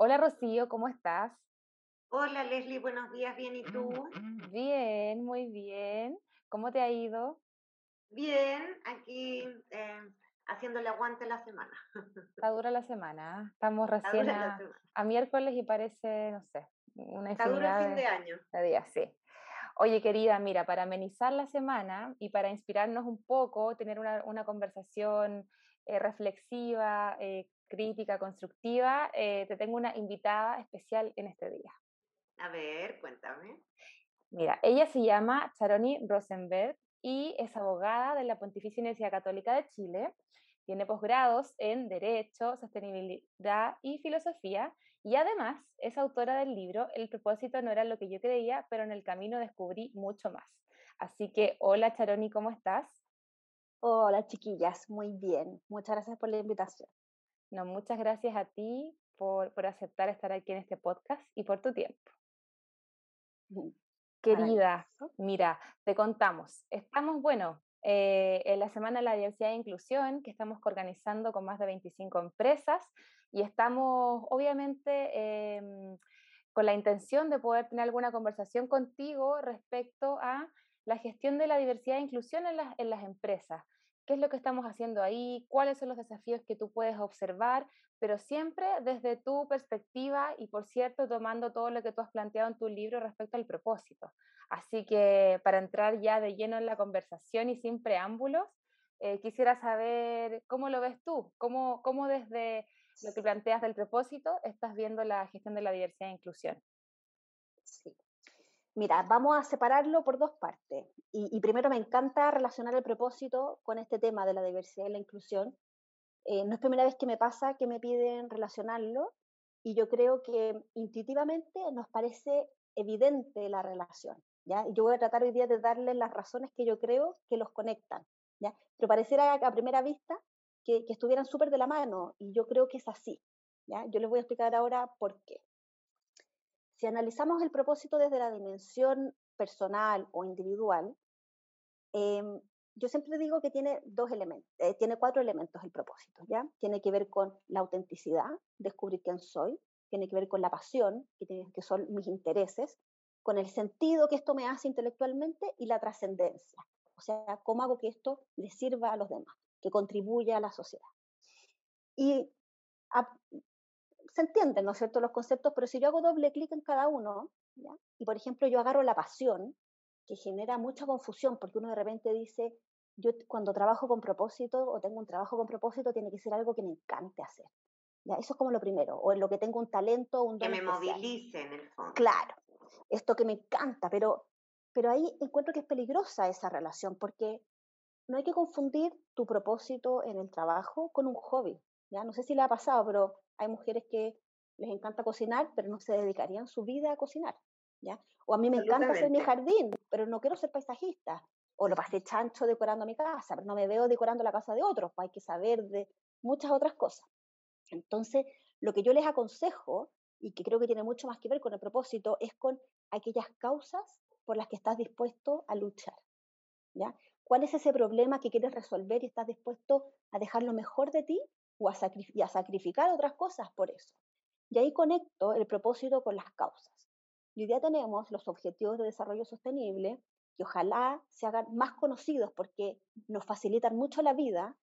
Hola Rocío, ¿cómo estás? Hola Leslie, buenos días, bien, ¿y tú? Bien, muy bien. ¿Cómo te ha ido? Bien, aquí eh, haciendo el aguante la semana. Está dura la semana. Estamos recién dura a, miércoles y parece, no sé, una Está duro el fin de, de año. de días, sí. Oye, querida, mira, para amenizar la semana y para inspirarnos un poco, tener una, una conversación eh, reflexiva, eh, crítica, constructiva, eh, te tengo una invitada especial en este día. A ver, cuéntame. Mira, ella se llama Charoni Rosenberg y es abogada de la Pontificia Universidad Católica de Chile. Tiene posgrados en Derecho, Sostenibilidad y Filosofía y además es autora del libro El propósito no era lo que yo creía, pero en el camino descubrí mucho más. Así que, hola Charoni, ¿cómo estás? Hola chiquillas, muy bien. Muchas gracias por la invitación. No, muchas gracias a ti por, por aceptar estar aquí en este podcast y por tu tiempo. Querida, mira, te contamos. Estamos, bueno, eh, en la Semana de la Diversidad e Inclusión, que estamos organizando con más de 25 empresas y estamos, obviamente, em, con la intención de poder tener alguna conversación contigo respecto a la gestión de la diversidad e inclusión en las, en las empresas. ¿Qué es lo que estamos haciendo ahí? ¿Cuáles son los desafíos que tú puedes observar? Pero siempre desde tu perspectiva y, por cierto, tomando todo lo que tú has planteado en tu libro respecto al propósito. Así que para entrar ya de lleno en la conversación y sin preámbulos, eh, quisiera saber cómo lo ves tú, cómo, cómo desde lo que planteas del propósito estás viendo la gestión de la diversidad e inclusión. Mira, vamos a separarlo por dos partes. Y, y primero me encanta relacionar el propósito con este tema de la diversidad y la inclusión. Eh, no es primera vez que me pasa que me piden relacionarlo y yo creo que intuitivamente nos parece evidente la relación. ¿ya? Yo voy a tratar hoy día de darles las razones que yo creo que los conectan. ¿ya? Pero pareciera a primera vista que, que estuvieran súper de la mano y yo creo que es así. ¿ya? Yo les voy a explicar ahora por qué. Si analizamos el propósito desde la dimensión personal o individual, eh, yo siempre digo que tiene dos elementos, eh, tiene cuatro elementos el propósito, ¿ya? Tiene que ver con la autenticidad, descubrir quién soy, tiene que ver con la pasión, que, tiene, que son mis intereses, con el sentido que esto me hace intelectualmente y la trascendencia, o sea, cómo hago que esto le sirva a los demás, que contribuya a la sociedad. Y a, se entienden, ¿no es cierto?, los conceptos, pero si yo hago doble clic en cada uno, ¿ya? y por ejemplo yo agarro la pasión, que genera mucha confusión, porque uno de repente dice, yo cuando trabajo con propósito o tengo un trabajo con propósito, tiene que ser algo que me encante hacer. ¿ya? Eso es como lo primero, o en lo que tengo un talento, un Que don me especial. movilice en el fondo. Claro, esto que me encanta, pero, pero ahí encuentro que es peligrosa esa relación, porque no hay que confundir tu propósito en el trabajo con un hobby. ¿Ya? No sé si le ha pasado, pero hay mujeres que les encanta cocinar, pero no se dedicarían su vida a cocinar. ¿ya? O a mí me encanta hacer mi jardín, pero no quiero ser paisajista. O lo pasé chancho decorando mi casa, pero no me veo decorando la casa de otros, pues hay que saber de muchas otras cosas. Entonces, lo que yo les aconsejo, y que creo que tiene mucho más que ver con el propósito, es con aquellas causas por las que estás dispuesto a luchar. ¿ya? ¿Cuál es ese problema que quieres resolver y estás dispuesto a dejar lo mejor de ti o a, y a sacrificar otras cosas por eso? Y ahí conecto el propósito con las causas. Y hoy día tenemos los objetivos de desarrollo sostenible, que ojalá se hagan más conocidos porque nos facilitan mucho la vida.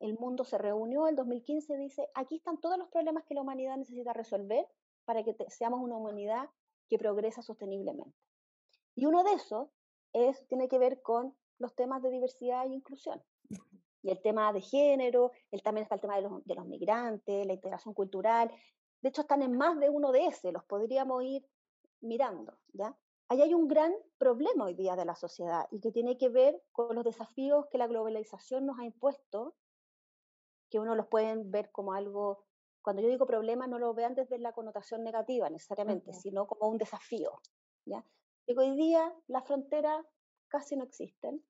El mundo se reunió en 2015 dice, aquí están todos los problemas que la humanidad necesita resolver para que seamos una humanidad que progresa sosteniblemente. Y uno de esos es, tiene que ver con los temas de diversidad e inclusión. Y el tema de género, el, también está el tema de los, de los migrantes, la integración cultural. De hecho, están en más de uno de ese, los podríamos ir mirando. ¿ya? Ahí hay un gran problema hoy día de la sociedad y que tiene que ver con los desafíos que la globalización nos ha impuesto, que uno los pueden ver como algo, cuando yo digo problema, no lo vean desde la connotación negativa necesariamente, sino como un desafío. ¿ya? Hoy día las fronteras casi no existen,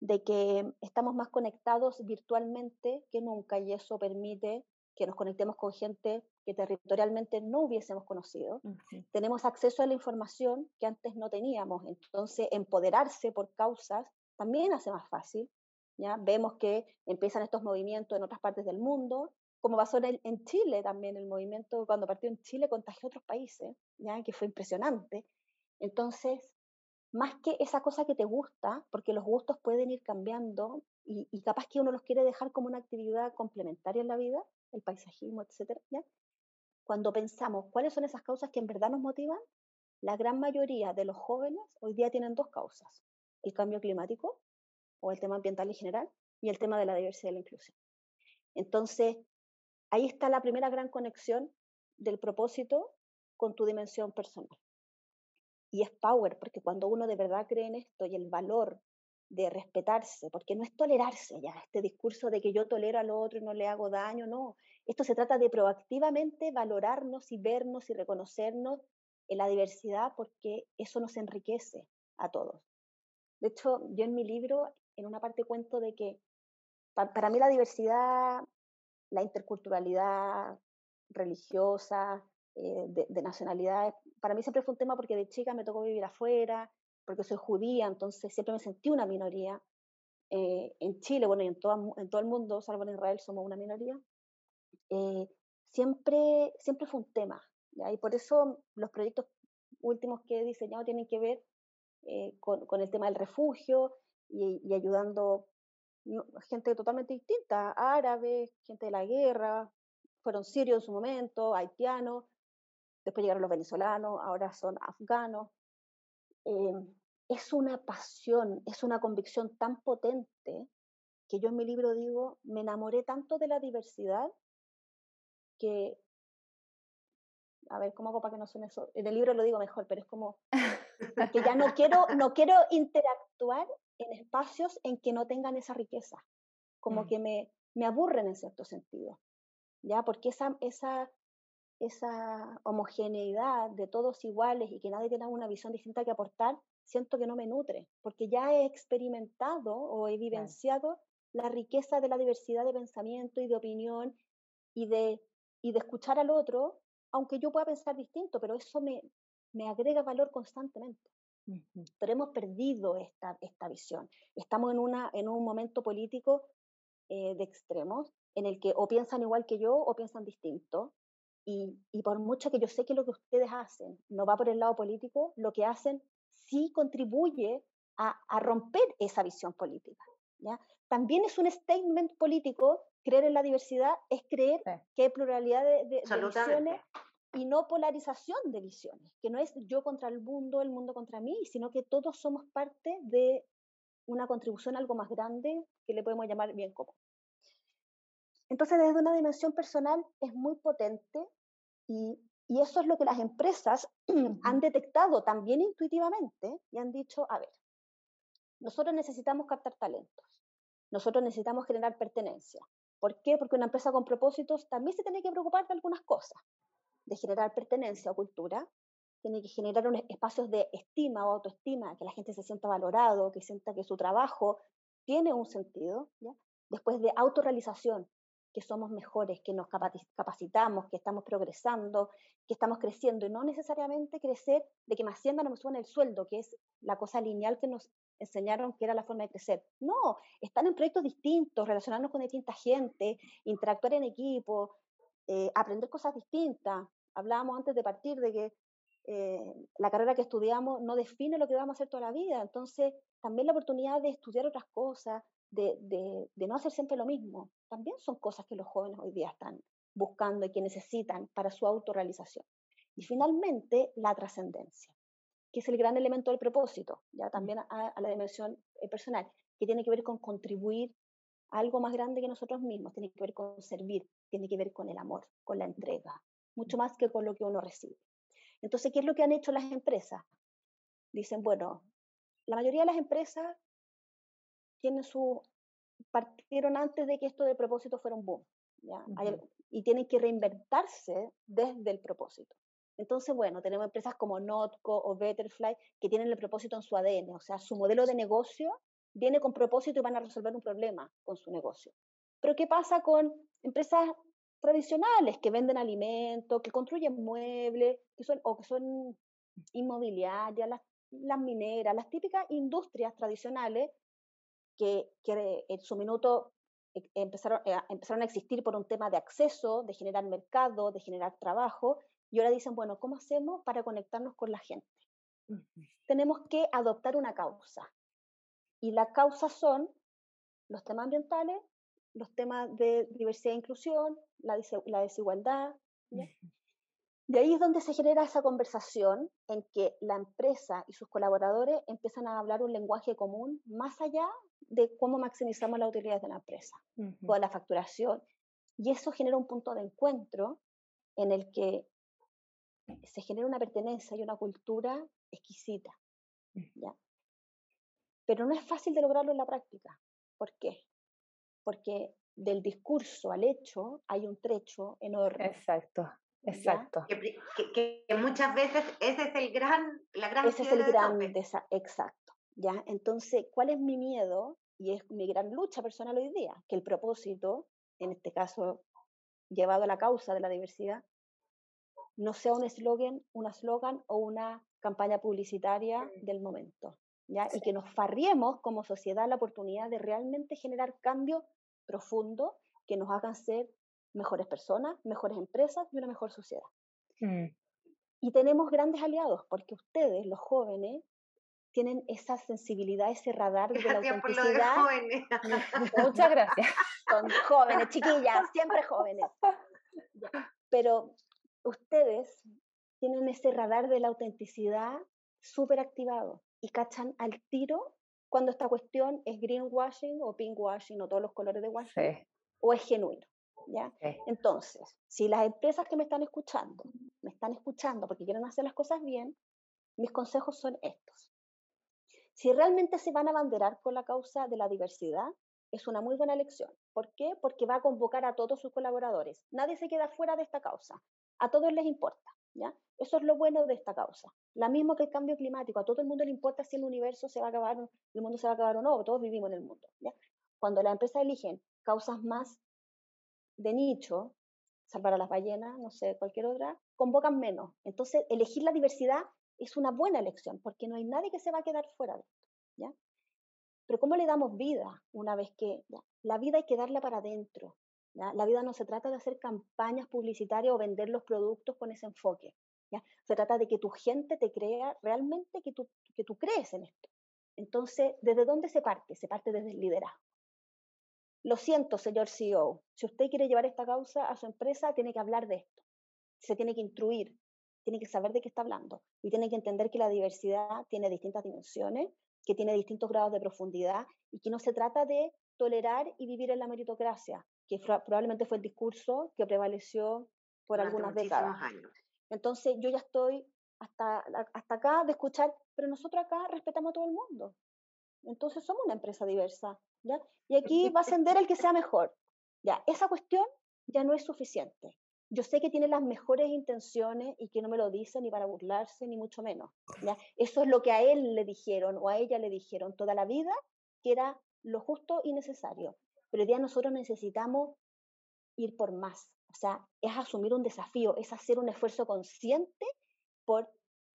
de que estamos más conectados virtualmente que nunca y eso permite que nos conectemos con gente que territorialmente no hubiésemos conocido. Ujú. Tenemos acceso a la información que antes no teníamos, entonces empoderarse por causas también hace más fácil. ¿ya? Vemos que empiezan estos movimientos en otras partes del mundo como pasó en, en, Chile también, el movimiento cuando partió en Chile contagió a otros países, ¿ya? que fue impresionante. Entonces, más que esa cosa que te gusta, porque los gustos pueden ir cambiando y, capaz que uno los quiere dejar como una actividad complementaria en la vida, el paisajismo, etcétera, cuando pensamos cuáles son esas causas que en verdad nos motivan, la gran mayoría de los jóvenes hoy día tienen dos causas, el cambio climático o el tema ambiental en general y el tema de la diversidad y la inclusión. Entonces, ahí está la primera gran conexión del propósito con tu dimensión personal. Y es power, porque cuando uno de verdad cree en esto y el valor de respetarse, porque no es tolerarse ya, este discurso de que yo tolero al otro y no le hago daño, no. Esto se trata de proactivamente valorarnos y vernos y reconocernos en la diversidad porque eso nos enriquece a todos. De hecho, yo en mi libro, en una parte cuento de que para mí la diversidad, la interculturalidad religiosa, eh, de, de, nacionalidades, para mí siempre fue un tema porque de chica me tocó vivir afuera, porque soy judía, entonces siempre me sentí una minoría. Eh, en Chile, bueno, y en todo, en todo el mundo, salvo en Israel, somos una minoría. Eh, siempre, siempre fue un tema. Y por eso los proyectos últimos que he diseñado tienen que ver eh, con, con, el tema del refugio y, y ayudando gente totalmente distinta, árabes, gente de la guerra, fueron sirios en su momento, haitianos, después llegaron los venezolanos, ahora son afganos. Eh, es una pasión, es una convicción tan potente que yo en mi libro digo, me enamoré tanto de la diversidad que, a ver, ¿cómo hago para que no suene eso? En el libro lo digo mejor, pero es como que ya no quiero, no quiero interactuar en espacios en que no tengan esa riqueza, como mm. que me, me aburren en cierto sentido, ¿ya? Porque esa, esa, esa homogeneidad de todos iguales y que nadie tenga una visión distinta que aportar, siento que no me nutre, porque ya he experimentado o he vivenciado la riqueza de la diversidad de pensamiento y de opinión y de, y de escuchar al otro, aunque yo pueda pensar distinto, pero eso me, me agrega valor constantemente. Pero hemos perdido esta, esta visión. Estamos en, una, en un momento político eh, de extremos en el que o piensan igual que yo o piensan distinto. Y, y, por mucho que yo sé que lo que ustedes hacen no va por el lado político, lo que hacen sí contribuye a, a romper esa visión política. ¿ya? También es un statement político, creer en la diversidad es creer sí. que hay pluralidad de, de, de visiones y no polarización de visiones, que no es yo contra el mundo, el mundo contra mí, sino que todos somos parte de una contribución a algo más grande que le podemos llamar bien común. Entonces, desde una dimensión personal es muy potente y, y eso es lo que las empresas han detectado también intuitivamente y han dicho, a ver, nosotros necesitamos captar talentos, nosotros necesitamos generar pertenencia. ¿Por qué? Porque una empresa con propósitos también se tiene que preocupar de algunas cosas de generar pertenencia o cultura, tiene que generar unos espacios de estima o autoestima, que la gente se sienta valorado, que sienta que su trabajo tiene un sentido. ¿ya? Después de autorrealización, que somos mejores, que nos capacitamos, que estamos progresando, que estamos creciendo, y no necesariamente crecer de que me asciendan o me suban el sueldo, que es la cosa lineal que nos enseñaron que era la forma de crecer. No, están en proyectos distintos, relacionarnos con distinta gente, interactuar en equipo, eh, aprender cosas distintas, hablábamos antes de partir de que eh, la carrera que estudiamos no define lo que vamos a hacer toda la vida, entonces también la oportunidad de estudiar otras cosas, de, de, de no hacer siempre lo mismo, también son cosas que los jóvenes hoy día están buscando y que necesitan para su autorrealización. Y finalmente, la trascendencia, que es el gran elemento del propósito, ya mm. también a, a la dimensión eh, personal, que tiene que ver con contribuir a algo más grande que nosotros mismos, tiene que ver con servir, tiene que ver con el amor, con la entrega, mucho más que con lo que uno recibe. Entonces, ¿qué es lo que han hecho las empresas? Dicen, bueno, la mayoría de las empresas tienen su, partieron antes de que esto del propósito fuera un boom, ¿ya? Uh -huh. Hay, y tienen que reinventarse desde el propósito. Entonces, bueno, tenemos empresas como Notco o Betterfly que tienen el propósito en su ADN, o sea, su modelo de negocio viene con propósito y van a resolver un problema con su negocio. Pero ¿qué pasa con empresas tradicionales que venden alimentos, que construyen muebles, que son, o que son inmobiliarias, las, las mineras, las típicas industrias tradicionales que, que, en su minuto e, empezaron, eh, empezaron a existir por un tema de acceso, de generar mercado, de generar trabajo, y ahora dicen, bueno, ¿cómo hacemos para conectarnos con la gente? Tenemos que adoptar una causa. Y la causa son los temas ambientales, los temas de diversidad e inclusión, la, la desigualdad. De ahí es donde se genera esa conversación en que la empresa y sus colaboradores empiezan a hablar un lenguaje común más allá de cómo maximizamos las utilidades de la empresa, toda la facturación. Y eso genera un punto de encuentro en el que se genera una pertenencia y una cultura exquisita. ¿ya? Pero no es fácil de lograrlo en la práctica. ¿Por qué? Porque del discurso al hecho hay un trecho enorme. Exacto, exacto. Que, muchas veces ese es el gran, la gran Ese es el gran, exacto. ¿Ya? Entonces, ¿cuál es mi miedo? Y es mi gran lucha personal hoy día, que el propósito, en este caso llevado a la causa de la diversidad, no sea un eslogan, un eslogan o una campaña publicitaria mm. del momento. ¿ya? Y que nos farriemos como sociedad la oportunidad de realmente generar cambios profundos que nos hagan ser mejores personas, mejores empresas y una mejor sociedad. Mm. Y tenemos grandes aliados, porque ustedes, los jóvenes, tienen esa sensibilidad, ese radar de la autenticidad. Muchas gracias. Son jóvenes, chiquillas, siempre jóvenes. Pero ustedes tienen ese radar de la autenticidad súper activado y cachan al tiro cuando esta cuestión es greenwashing o pinkwashing o todos los colores de washing o es genuino. ¿ya? Entonces, si las empresas que me están escuchando, me están escuchando porque quieren hacer las cosas bien, mis consejos son estos. Si realmente se van a abanderar con la causa de la diversidad, es una muy buena elección. ¿Por qué? Porque va a convocar a todos sus colaboradores. Nadie se queda fuera de esta causa. A todos les importa. ¿ya? Eso es lo bueno de esta causa. La mismo que el cambio climático. A todo el mundo le importa si el universo se va a acabar, el mundo se va a acabar o no. Todos vivimos en el mundo. Cuando las empresas eligen causas más de nicho, salvar a las ballenas, no sé, cualquier otra, convocan menos. Entonces, elegir la diversidad es una buena elección, porque no hay nadie que se va a quedar fuera de esto. ¿ya? Pero ¿cómo le damos vida una vez que la vida hay que darla para adentro? La vida no se trata de hacer campañas publicitarias o vender los productos con ese enfoque. ¿ya? Se trata de que tu gente te crea realmente que tú, que tú crees en esto. Entonces, ¿desde dónde se parte? Se parte desde el liderazgo. Lo siento, señor CEO, si usted quiere llevar esta causa a su empresa, tiene que hablar de esto. Se tiene que instruir, tiene que saber de qué está hablando y tiene que entender que la diversidad tiene distintas dimensiones que tiene distintos grados de profundidad y que no se trata de tolerar y vivir en la meritocracia, que probablemente fue el discurso que prevaleció por algunas décadas. Entonces yo ya estoy hasta, hasta acá de escuchar, pero nosotros acá respetamos a todo el mundo. Entonces somos una empresa diversa, ¿ya? Y aquí va a ascender el que sea mejor. Ya, esa cuestión ya no es suficiente. Yo sé que tiene las mejores intenciones y que no me lo dice ni para burlarse, ni mucho menos. Eso es lo que a él le dijeron o a ella le dijeron toda la vida, que era lo justo y necesario. Pero hoy día nosotros necesitamos ir por más. O sea, es asumir un desafío, es hacer un esfuerzo consciente por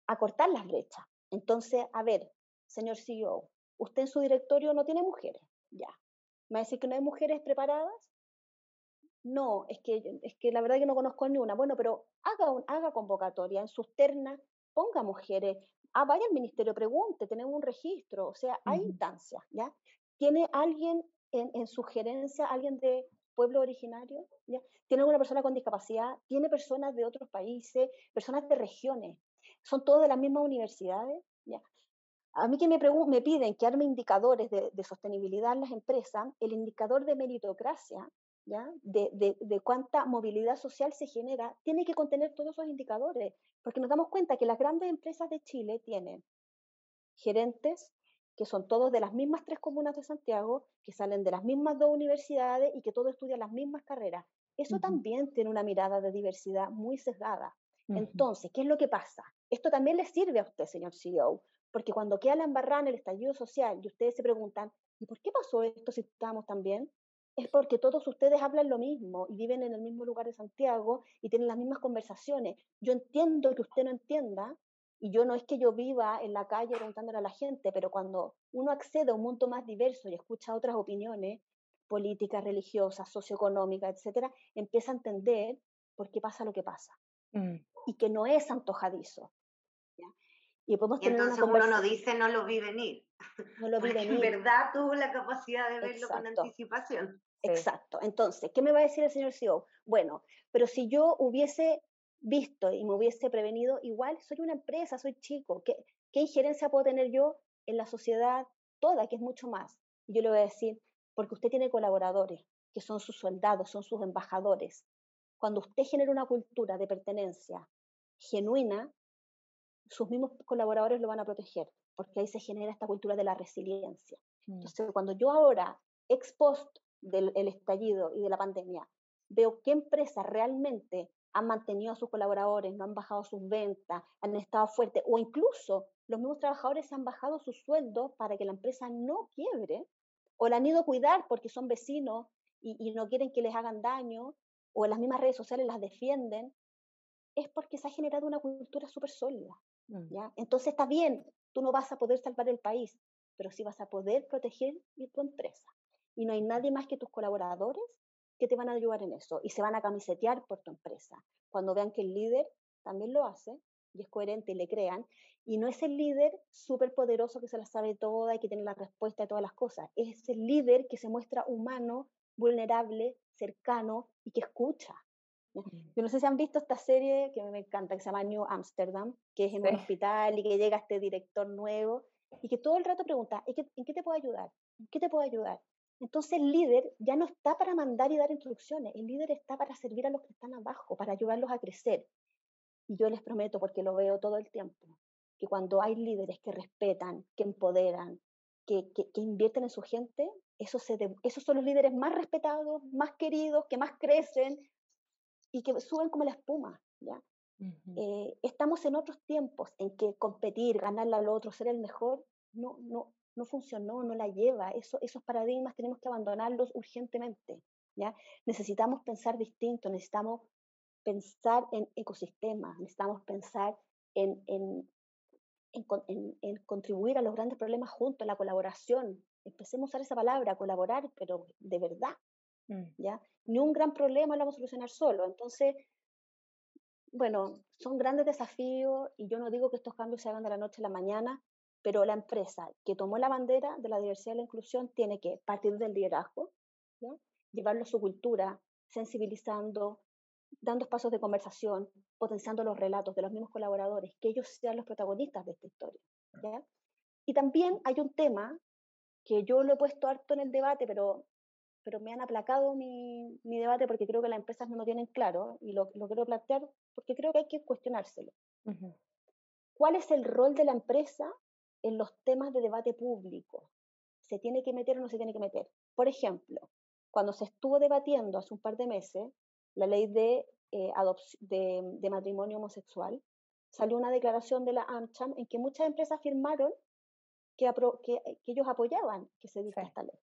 acortar las brechas. Entonces, a ver, señor CEO, usted en su directorio no tiene mujeres, ya. ¿Me va a decir que no hay mujeres preparadas? No, es que, es que la verdad que no conozco ni una. Bueno, pero haga, un, haga convocatoria en sus ternas, ponga mujeres, ah, vaya al ministerio, pregunte, tenemos un registro, o sea, hay instancias, ¿ya? ¿Tiene alguien en, en su gerencia, alguien de pueblo originario? ¿ya? ¿Tiene alguna persona con discapacidad? ¿Tiene personas de otros países, personas de regiones? ¿Son todos de las mismas universidades? ¿ya? A mí que me, me piden que arme indicadores de, de, sostenibilidad en las empresas, el indicador de meritocracia de, cuánta movilidad social se genera, tiene que contener todos esos indicadores, porque nos damos cuenta que las grandes empresas de Chile tienen gerentes que son todos de las mismas tres comunas de Santiago, que salen de las mismas dos universidades y que todos estudian las mismas carreras. Eso también tiene una mirada de diversidad muy sesgada. Entonces, ¿qué es lo que pasa? Esto también le sirve a usted, señor CEO, porque cuando queda la embarrada en el estallido social y ustedes se preguntan, ¿y por qué pasó esto si estábamos tan bien? Es porque todos ustedes hablan lo mismo y viven en el mismo lugar de Santiago y tienen las mismas conversaciones. Yo entiendo que usted no entienda y yo no es que yo viva en la calle preguntándole a la gente, pero cuando uno accede a un mundo más diverso y escucha otras opiniones, política, religiosa, socioeconómica, etcétera, empieza a entender por qué pasa lo que pasa. Mm. Y que no es antojadizo. Y, podemos tener entonces uno no dice no lo vi venir. No lo vi venir. En verdad tuvo la capacidad de verlo con anticipación. Exacto. Entonces, ¿qué me va a decir el señor CEO? Bueno, pero si yo hubiese visto y me hubiese prevenido, igual soy una empresa, soy chico. ¿Qué, qué injerencia puedo tener yo en la sociedad toda, que es mucho más? yo le voy a decir, porque usted tiene colaboradores, que son sus soldados, son sus embajadores. Cuando usted genera una cultura de pertenencia genuina, sus mismos colaboradores lo van a proteger, porque ahí se genera esta cultura de la resiliencia. Mm. Entonces, cuando yo ahora, ex post del estallido y de la pandemia, veo qué empresas realmente han mantenido a sus colaboradores, no han bajado sus ventas, han estado fuertes, o incluso los mismos trabajadores han bajado sus sueldos para que la empresa no quiebre, o la han ido a cuidar porque son vecinos y, no quieren que les hagan daño, o en las mismas redes sociales las defienden, es porque se ha generado una cultura súper sólida. Mm. ¿ya? Entonces está bien, tú no vas a poder salvar el país, pero sí vas a poder proteger tu empresa. Y no hay nadie más que tus colaboradores que te van a ayudar en eso y se van a camisetear por tu empresa. Cuando vean que el líder también lo hace y es coherente y le crean, y no es el líder súper poderoso que se la sabe toda y que tiene la respuesta a todas las cosas, es el líder que se muestra humano, vulnerable, cercano y que escucha. Yo no sé si han visto esta serie que me encanta, que se llama New Amsterdam, que es en un hospital y que llega este director nuevo y que todo el rato pregunta, ¿en qué te puedo ayudar? ¿En qué te puedo ayudar? Entonces el líder ya no está para mandar y dar instrucciones, el líder está para servir a los que están abajo, para ayudarlos a crecer. Y yo les prometo, porque lo veo todo el tiempo, que cuando hay líderes que respetan, que empoderan, que, que, invierten en su gente, esos, esos son los líderes más respetados, más queridos, que más crecen y que suben como la espuma. ¿ya? Eh, estamos en otros tiempos en que competir, ganarle al otro, ser el mejor, no, no, no funcionó, no la lleva. Eso, esos paradigmas tenemos que abandonarlos urgentemente. ¿ya? Necesitamos pensar distinto, necesitamos pensar en ecosistemas, necesitamos pensar en, en, en, contribuir a los grandes problemas juntos, la colaboración. Empecemos a usar esa palabra, colaborar, pero de verdad. Mm. ¿ya? Ni un gran problema lo vamos a solucionar solo. Entonces, bueno, son grandes desafíos y yo no digo que estos cambios se hagan de la noche a la mañana, pero la empresa que tomó la bandera de la diversidad y la inclusión tiene que partir del liderazgo, llevarlo a su cultura, sensibilizando, dando espacios de conversación, potenciando los relatos de los mismos colaboradores, que ellos sean los protagonistas de esta historia. Y también hay un tema que yo lo he puesto harto en el debate, pero, pero me han aplacado mi, mi debate porque creo que las empresas no lo tienen claro y lo, lo quiero plantear porque creo que hay que cuestionárselo. ¿Cuál es el rol de la empresa en los temas de debate público. ¿Se tiene que meter o no se tiene que meter? Por ejemplo, cuando se estuvo debatiendo hace un par de meses la ley de, eh, de, matrimonio homosexual, salió una declaración de la AmCham en que muchas empresas firmaron que, que, ellos apoyaban que se diera esta ley.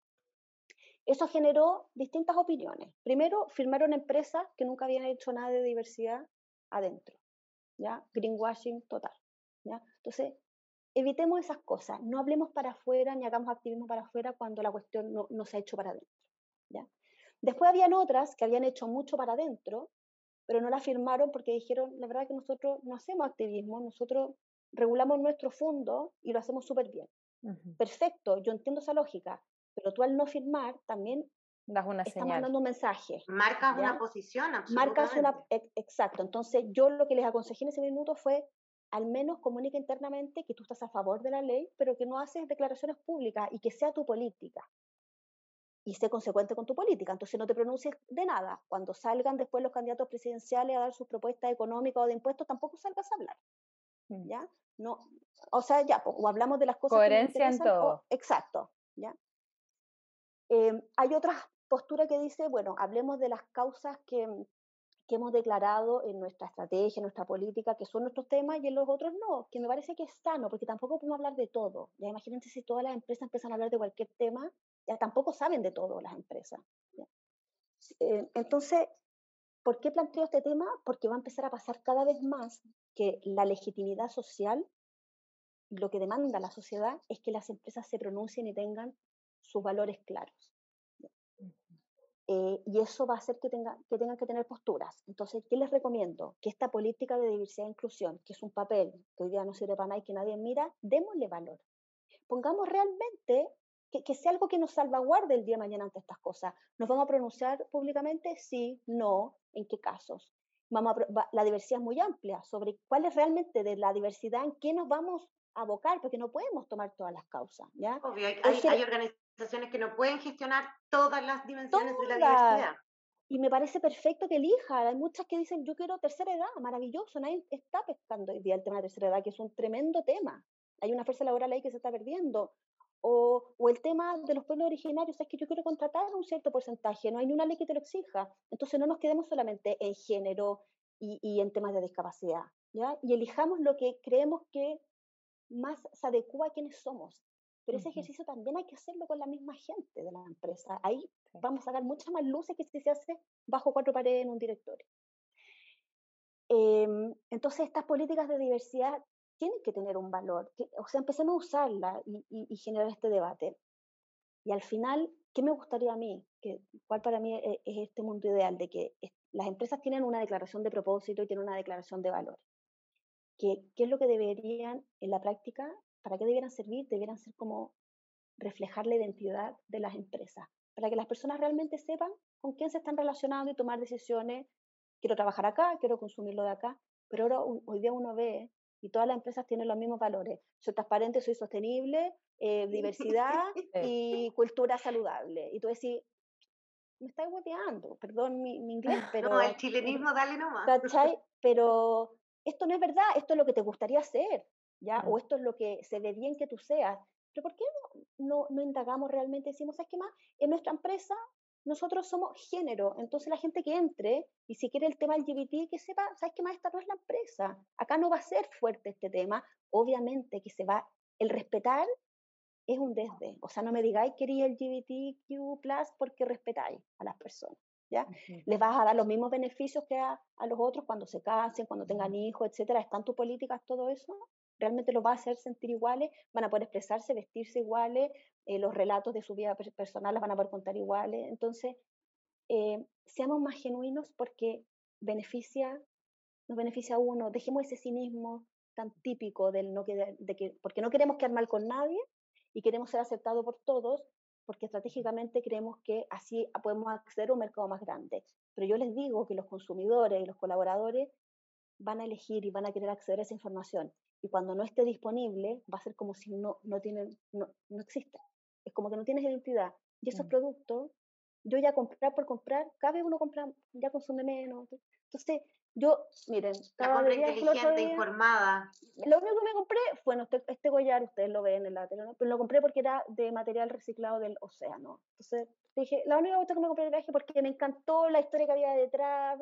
Eso generó distintas opiniones. Primero, firmaron empresas que nunca habían hecho nada de diversidad adentro, ¿ya? Greenwashing total, ¿ya? Entonces, evitemos esas cosas, no hablemos para afuera ni hagamos activismo para afuera cuando la cuestión no, se ha hecho para adentro. ¿ya? Después habían otras que habían hecho mucho para adentro, pero no la firmaron porque dijeron, la verdad que nosotros no hacemos activismo, nosotros regulamos nuestro fondo y lo hacemos súper bien. Perfecto, yo entiendo esa lógica, pero tú al no firmar también das una estás mandando un mensaje. Marcas una posición, Marcas una, exacto. Entonces yo lo que les aconsejé en ese minuto fue al menos comunica internamente que tú estás a favor de la ley, pero que no haces declaraciones públicas y que sea tu política. Y sé consecuente con tu política. Entonces no te pronuncies de nada. Cuando salgan después los candidatos presidenciales a dar sus propuestas económicas o de impuestos, tampoco salgas a hablar. Mm. ¿Ya? No, o sea, ya, o hablamos de las cosas. Coherencia en todo. exacto. ¿ya? Eh, hay otra postura que dice, bueno, hablemos de las causas que, que hemos declarado en nuestra estrategia, en nuestra política, que son nuestros temas y en los otros no, que me parece que es sano, porque tampoco podemos hablar de todo. Ya imagínense si todas las empresas empiezan a hablar de cualquier tema, ya tampoco saben de todo las empresas. Eh, entonces, ¿por qué planteo este tema? Porque va a empezar a pasar cada vez más que la legitimidad social, lo que demanda la sociedad, es que las empresas se pronuncien y tengan sus valores claros. Eh, y eso va a hacer que, tenga, que tengan que tener posturas. Entonces, ¿qué les recomiendo? Que esta política de diversidad e inclusión, que es un papel que hoy día no sirve para nada y que nadie mira, démosle valor. Pongamos realmente que, que, sea algo que nos salvaguarde el día de mañana ante estas cosas. ¿Nos vamos a pronunciar públicamente? Sí, no, en qué casos. Vamos la diversidad es muy amplia sobre cuál es realmente de la diversidad, en qué nos vamos a abocar, porque no podemos tomar todas las causas. ¿ya? Obvio, hay, hay, organizaciones que no pueden gestionar todas las dimensiones de la diversidad. Y me parece perfecto que elija. Hay muchas que dicen, yo quiero tercera edad, maravilloso. Nadie está pescando hoy día el tema de tercera edad, que es un tremendo tema. Hay una fuerza laboral ahí que se está perdiendo. O, o, el tema de los pueblos originarios es que yo quiero contratar un cierto porcentaje, no hay ni una ley que te lo exija. Entonces no nos quedemos solamente en género y, y en temas de discapacidad, ¿ya? Y elijamos lo que creemos que más se adecua a quienes somos. Pero ese ejercicio también hay que hacerlo con la misma gente de la empresa. Ahí vamos a sacar muchas más luces que si se hace bajo cuatro paredes en un directorio. Em, entonces, estas políticas de diversidad tienen que tener un valor. o sea, empecemos a usarla y, y, generar este debate. Y al final, ¿qué me gustaría a mí? Que, ¿Cuál para mí es, es este mundo ideal de que las empresas tienen una declaración de propósito y tienen una declaración de valor? ¿Qué, ¿Qué es lo que deberían en la práctica ¿Para qué debieran servir? Debieran ser como reflejar la identidad de las empresas, para que las personas realmente sepan con quién se están relacionando y tomar decisiones. Quiero trabajar acá, quiero consumirlo de acá, pero ahora hoy día uno ve y todas las empresas tienen los mismos valores. Soy transparente, soy sostenible, eh, diversidad y cultura saludable. Y tú decís, me estás hueveando, perdón mi, inglés, pero... No, el chilenismo, dale nomás. ¿Cachai? Pero esto no es verdad, esto es lo que te gustaría hacer. ¿Ya? O esto es lo que se ve bien que tú seas. Pero ¿por qué no, no, indagamos realmente? Decimos, ¿sabes qué más? En nuestra empresa nosotros somos género, entonces la gente que entre y si quiere el tema LGBT, que sepa, ¿sabes qué más? Esta no es la empresa. Acá no va a ser fuerte este tema. Obviamente que se va, el respetar es un desde. O sea, no me digáis que eres LGBTQ porque respetáis a las personas. ¿Ya? Les vas a dar los mismos beneficios que a, a, los otros cuando se casen, cuando tengan hijos, etcétera. ¿Están tus políticas todo eso? Realmente los va a hacer sentir iguales, van a poder expresarse, vestirse iguales, eh, los relatos de su vida personal las van a poder contar iguales. Entonces, eh, seamos más genuinos porque beneficia, nos beneficia a uno, dejemos ese cinismo tan típico del no que, de que, porque no queremos quedar mal con nadie y queremos ser aceptados por todos, porque estratégicamente creemos que así podemos acceder a un mercado más grande. Pero yo les digo que los consumidores y los colaboradores van a elegir y van a querer acceder a esa información y cuando no esté disponible va a ser como si no, no, tienen, no, no existe. Es como que no tienes identidad. Y esos productos, yo ya comprar por comprar, cada vez uno compra, ya consume menos. Entonces, yo, miren, cada la compra inteligente, informada. Lo único que me compré fue bueno, este, este collar, ustedes lo ven en la tele, pero lo compré porque era de material reciclado del océano. Entonces dije, la única cosa que me compré el viaje porque me encantó la historia que había detrás,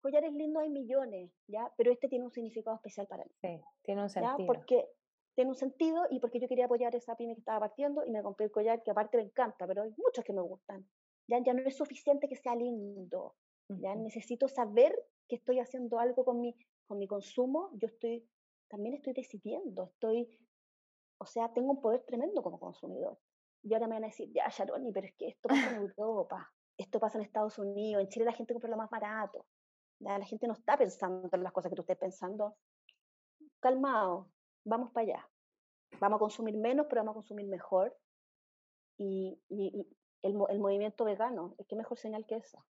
collares lindos hay millones, ¿ya? Pero este tiene un significado especial para mí. Sí, tiene un sentido. ¿ya? Porque tiene un sentido y porque yo quería apoyar esa pyme que estaba partiendo y me compré el collar que aparte me encanta, pero hay muchos que me gustan. Ya, ya no es suficiente que sea lindo, ya necesito saber que estoy haciendo algo con mi, con mi consumo, yo estoy, también estoy decidiendo, estoy, o sea, tengo un poder tremendo como consumidor. Y ahora me van a decir, ya, Sharoni, pero es que esto pasa en Europa, esto pasa en Estados Unidos, en Chile la gente compra lo más barato. La gente no está pensando en las cosas que tú estés pensando. Calmado, vamos para allá. Vamos a consumir menos, pero vamos a consumir mejor. Y, el, movimiento vegano, ¿qué mejor señal que esa?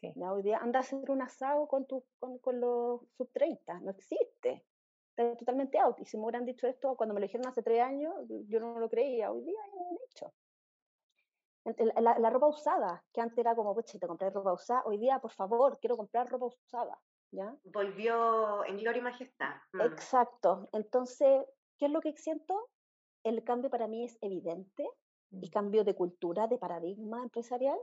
Sí. hoy día anda a hacer un asado con, tu, con, los sub 30, no existe. Está totalmente out. Y si me hubieran dicho esto cuando me lo dijeron hace tres años, yo no lo creía. Hoy día ya lo han hecho. La, ropa usada, que antes era como, pues, te compré ropa usada, hoy día, por favor, quiero comprar ropa usada. ¿ya? Volvió en gloria y majestad. Mm. Exacto. Entonces, ¿qué es lo que siento? El cambio para mí es evidente, el mm. cambio de cultura, de paradigma empresarial.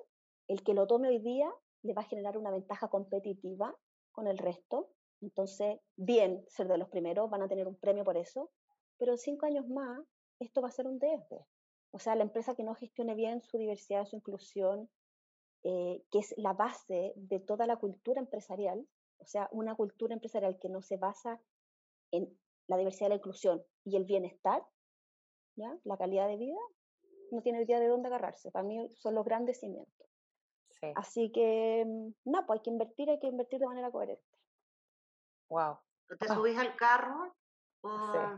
El que lo tome hoy día le va a generar una ventaja competitiva con el resto. Entonces, bien ser de los primeros, van a tener un premio por eso, pero en cinco años más, esto va a ser un DF. O sea, la empresa que no gestione bien su diversidad, su inclusión, eh, que es la base de toda la cultura empresarial, o sea, una cultura empresarial que no se basa en la diversidad, la inclusión y el bienestar, ¿ya? la calidad de vida, no tiene idea de dónde agarrarse. Para mí son los grandes cimientos. Así que, mm, no, pues hay que invertir, hay que invertir de manera coherente. Wow. ¿O te subís al carro?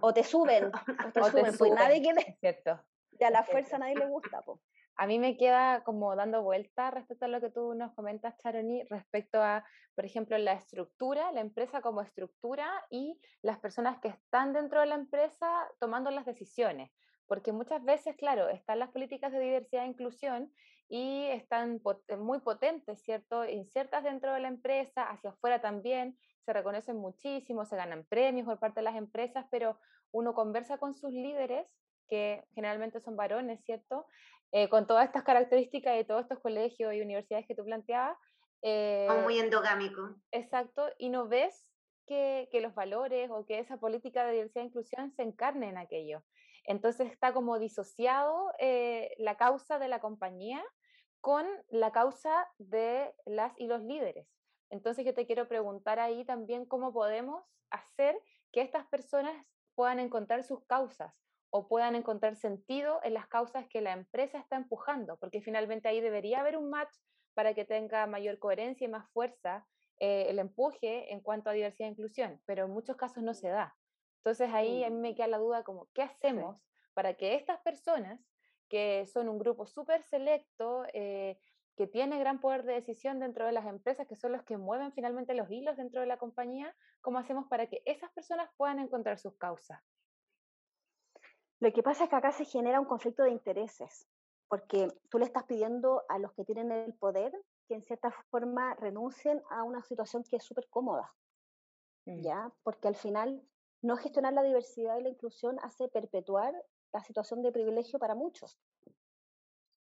O, te suben, o te suben, pues nadie quiere. Cierto. Y a la fuerza a nadie le gusta, pues. A mí me queda como dando vuelta respecto a lo que tú nos comentas, Charoni, respecto a, por ejemplo, la estructura, la empresa como estructura y las personas que están dentro de la empresa tomando las decisiones. Porque muchas veces, claro, están las políticas de diversidad e inclusión y están muy potentes, ¿cierto? Inciertas dentro de la empresa, hacia afuera también, se reconocen muchísimo, se ganan premios por parte de las empresas, pero uno conversa con sus líderes, que generalmente son varones, ¿cierto? Eh, con todas estas características de todos estos colegios y universidades que tú planteabas. Eh, muy endogámico. Exacto, y no ves que, que, los valores o que esa política de diversidad e inclusión se encarne en aquello. Entonces está como disociado eh, la causa de la compañía con la causa de las y los líderes. Entonces yo te quiero preguntar ahí también cómo podemos hacer que estas personas puedan encontrar sus causas o puedan encontrar sentido en las causas que la empresa está empujando, porque finalmente ahí debería haber un match para que tenga mayor coherencia y más fuerza eh, el empuje en cuanto a diversidad e inclusión, pero en muchos casos no se da. Entonces ahí a mí me queda la duda como, ¿qué hacemos para que estas personas, que son un grupo súper selecto, eh, que tiene gran poder de decisión dentro de las empresas, que son los que mueven finalmente los hilos dentro de la compañía, ¿cómo hacemos para que esas personas puedan encontrar sus causas? Lo que pasa es que acá se genera un conflicto de intereses, porque tú le estás pidiendo a los que tienen el poder que en cierta forma renuncien a una situación que es súper cómoda, mm. ¿ya? Porque al final no gestionar la diversidad y la inclusión hace perpetuar la situación de privilegio para muchos,